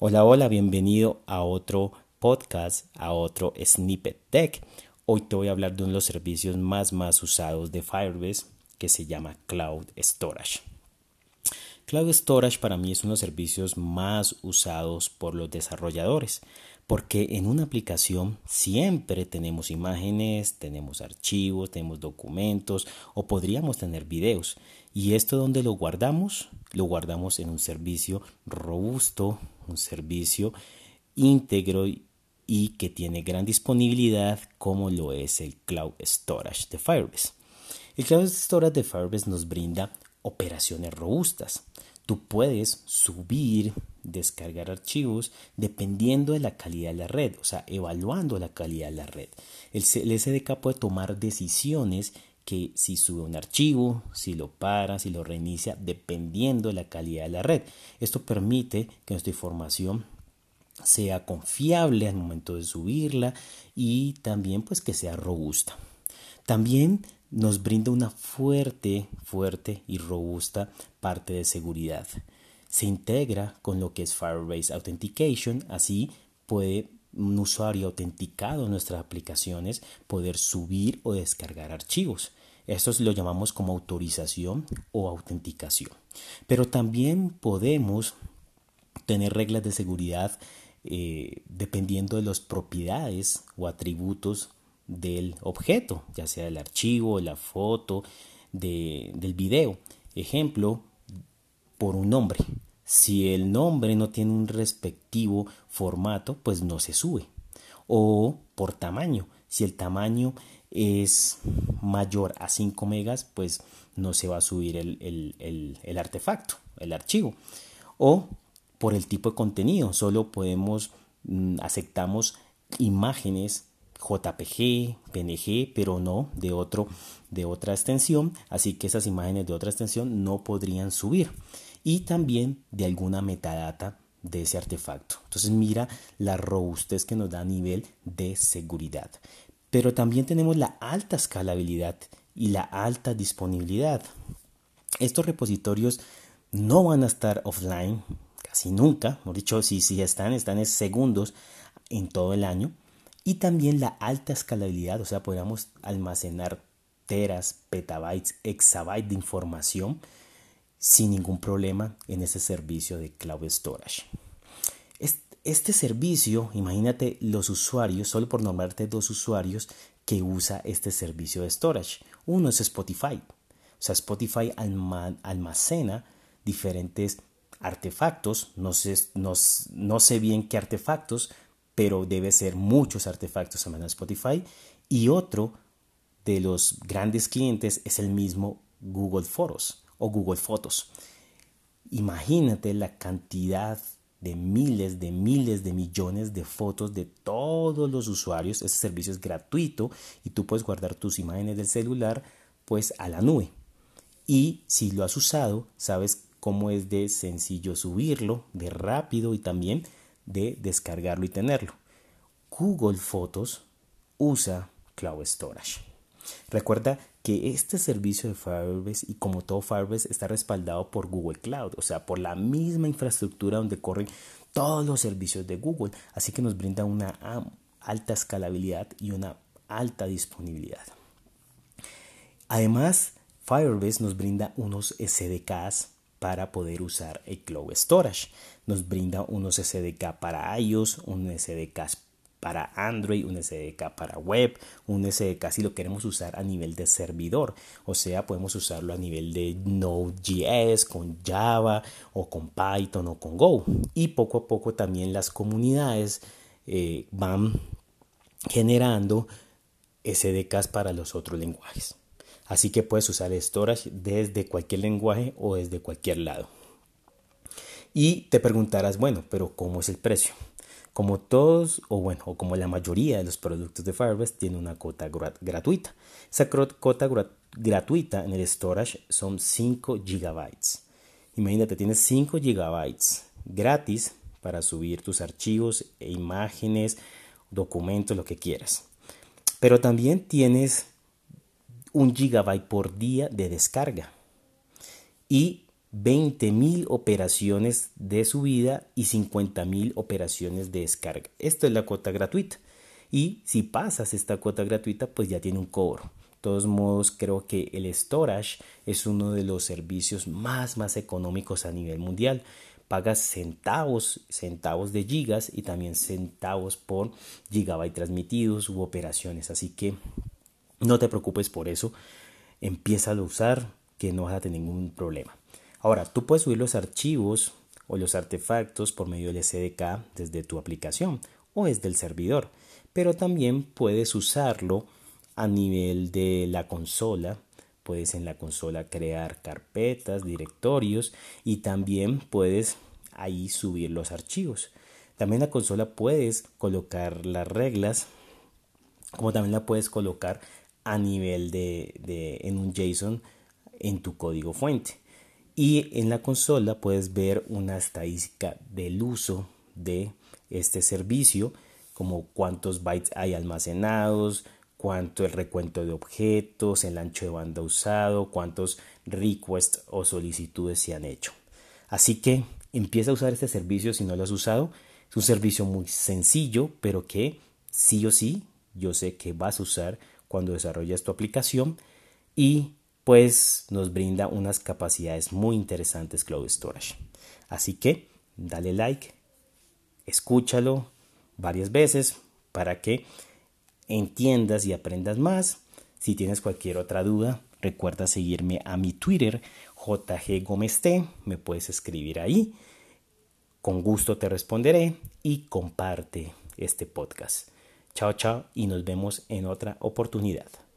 Hola, hola, bienvenido a otro podcast, a otro Snippet Tech. Hoy te voy a hablar de uno de los servicios más más usados de Firebase que se llama Cloud Storage. Cloud Storage para mí es uno de los servicios más usados por los desarrolladores porque en una aplicación siempre tenemos imágenes, tenemos archivos, tenemos documentos o podríamos tener videos. ¿Y esto donde lo guardamos? Lo guardamos en un servicio robusto, un servicio íntegro y que tiene gran disponibilidad como lo es el Cloud Storage de Firebase. El Cloud Storage de Firebase nos brinda operaciones robustas. Tú puedes subir, descargar archivos dependiendo de la calidad de la red, o sea, evaluando la calidad de la red. El, SDK puede tomar decisiones que si sube un archivo, si lo para, si lo reinicia, dependiendo de la calidad de la red. Esto permite que nuestra información sea confiable al momento de subirla y también pues que sea robusta. También nos brinda una fuerte, fuerte y robusta parte de seguridad. Se integra con lo que es Firebase Authentication, así puede un usuario autenticado en nuestras aplicaciones poder subir o descargar archivos. Esto lo llamamos como autorización o autenticación. Pero también podemos tener reglas de seguridad eh, dependiendo de las propiedades o atributos del objeto, ya sea el archivo, la foto, del video. Ejemplo, por un nombre. Si el nombre no tiene un respectivo formato, pues no se sube. O por tamaño. Si el tamaño es mayor a 5 megas, pues no se va a subir el, artefacto, el archivo. O por el tipo de contenido, solo podemos, mm, aceptamos imágenes JPG, PNG, pero no de, otro, de otra extensión, así que esas imágenes de otra extensión no podrían subir. Y también de alguna metadata de ese artefacto. Entonces mira la robustez que nos da a nivel de seguridad. Pero también tenemos la alta escalabilidad y la alta disponibilidad. Estos repositorios no van a estar offline casi nunca, hemos dicho, si, si están, están en segundos en todo el año. Y también la alta escalabilidad, o sea, podemos almacenar teras, petabytes, exabytes de información sin ningún problema en ese servicio de Cloud Storage. Este servicio, imagínate los usuarios, solo por nombrarte dos usuarios que usa este servicio de storage. Uno es Spotify. O sea, Spotify almacena diferentes artefactos. No sé, no, sé bien qué artefactos, pero debe ser muchos artefactos en Spotify. Y otro de los grandes clientes es el mismo Google Fotos o Google Fotos. Imagínate la cantidad de miles, de miles, de millones de fotos de todos los usuarios. Este servicio es gratuito y tú puedes guardar tus imágenes del celular pues a la nube. Y si lo has usado, sabes cómo es de sencillo subirlo, de rápido y también de descargarlo y tenerlo. Google Fotos usa Cloud Storage. Recuerda que este servicio de Firebase y como todo Firebase está respaldado por Google Cloud, o sea, por la misma infraestructura donde corren todos los servicios de Google, así que nos brinda una alta escalabilidad y una alta disponibilidad. Además, Firebase nos brinda unos SDKs para poder usar el Cloud Storage. Nos brinda unos SDK para iOS, un SDK para Android, un SDK para web, un SDK si lo queremos usar a nivel de servidor, o sea, podemos usarlo a nivel de Node.js con Java o con Python o con Go. Y poco a poco también las comunidades eh, van generando SDKs para los otros lenguajes. Así que puedes usar storage desde cualquier lenguaje o desde cualquier lado. Y te preguntarás, bueno, pero ¿cómo es el precio? Como todos, o bueno, o como la mayoría de los productos de Firebase, tiene una cuota gratuita. Esa cuota gratuita en el storage son 5 gigabytes. Imagínate, tienes 5 gigabytes gratis para subir tus archivos e imágenes, documentos, lo que quieras. Pero también tienes un gigabyte por día de descarga. Y 20.000 operaciones de subida y 50.000 operaciones de descarga. Esto es la cuota gratuita. Y si pasas esta cuota gratuita, pues ya tiene un cobro. De todos modos, creo que el storage es uno de los servicios más, más económicos a nivel mundial. Pagas centavos, centavos de gigas y también centavos por gigabyte transmitidos u operaciones. Así que no te preocupes por eso. Empieza a usar que no vas a tener ningún problema. Ahora, tú puedes subir los archivos o los artefactos por medio del SDK desde tu aplicación o desde el servidor, pero también puedes usarlo a nivel de la consola. Puedes en la consola crear carpetas, directorios y también puedes ahí subir los archivos. También la consola puedes colocar las reglas, como también la puedes colocar a nivel de, de en un JSON en tu código fuente. Y en la consola puedes ver una estadística del uso de este servicio, como cuántos bytes hay almacenados, cuánto el recuento de objetos, el ancho de banda usado, cuántos requests o solicitudes se han hecho. Así que empieza a usar este servicio si no lo has usado. Es un servicio muy sencillo, pero que sí o sí yo sé que vas a usar cuando desarrollas tu aplicación y pues nos brinda unas capacidades muy interesantes Cloud Storage. Así que dale like, escúchalo varias veces para que entiendas y aprendas más. Si tienes cualquier otra duda, recuerda seguirme a mi Twitter, JG me puedes escribir ahí. Con gusto te responderé y comparte este podcast. Chao, chao y nos vemos en otra oportunidad.